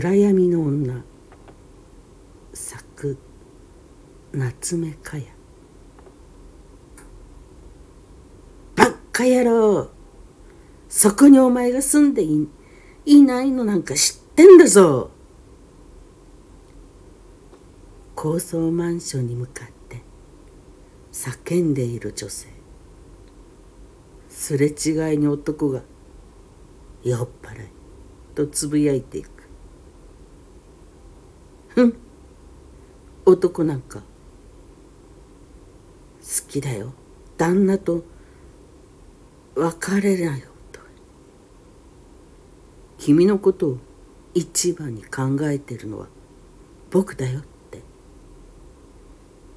暗闇の女。作夏目かやバッカ野郎。そこにお前が住んでいいないのなんか知ってんだぞ。高層マンションに向かって叫んでいる女性。すれ違いに男が「酔っ払い」とつぶやいていく。ふん。男なんか好きだよ。旦那と別れなよと。君のことを一番に考えてるのは僕だよって。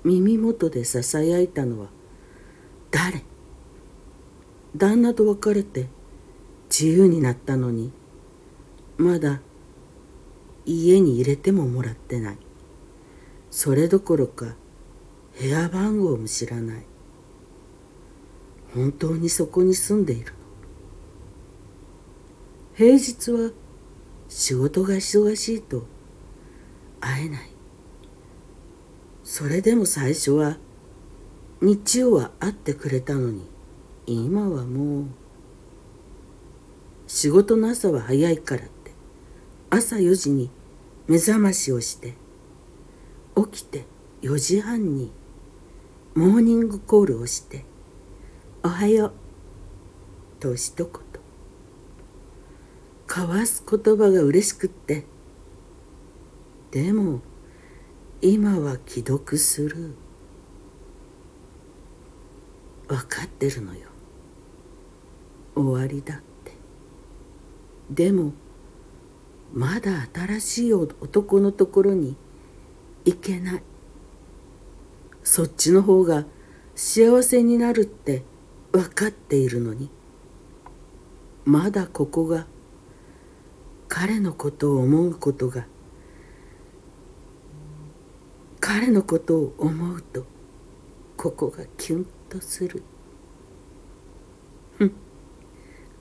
耳元でささやいたのは誰？旦那と別れて自由になったのにまだ家に入れてももらってない。それどころか部屋番号も知らない。本当にそこに住んでいるの。平日は仕事が忙しいと会えない。それでも最初は日曜は会ってくれたのに今はもう仕事の朝は早いからって朝4時に目覚ましをして起きて4時半にモーニングコールをして「おはよう」と一言。交わす言葉が嬉しくってでも今は既読する。分かってるのよ。終わりだって。でもまだ新しい男のところに行けない。そっちの方が幸せになるって分かっているのに。まだここが彼のことを思うことが彼のことを思うとここがキュンとする。ふん。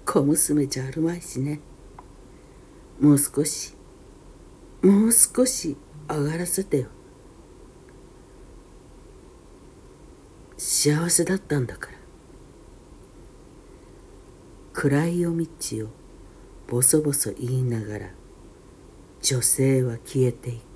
小娘じゃあるまいしね。もう少し。もう少し上がらせてよ。幸せだったんだから。暗い夜道をボソボソ言いながら女性は消えていく。